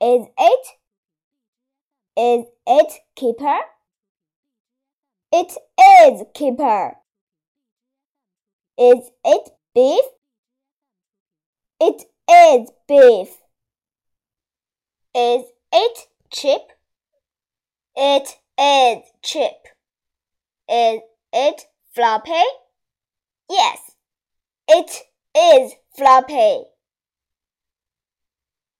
Is it? Is it Kipper? It is Kipper. Is it Biff? It is Biff. Is it chip? It is chip. Is it floppy? Yes, it is floppy.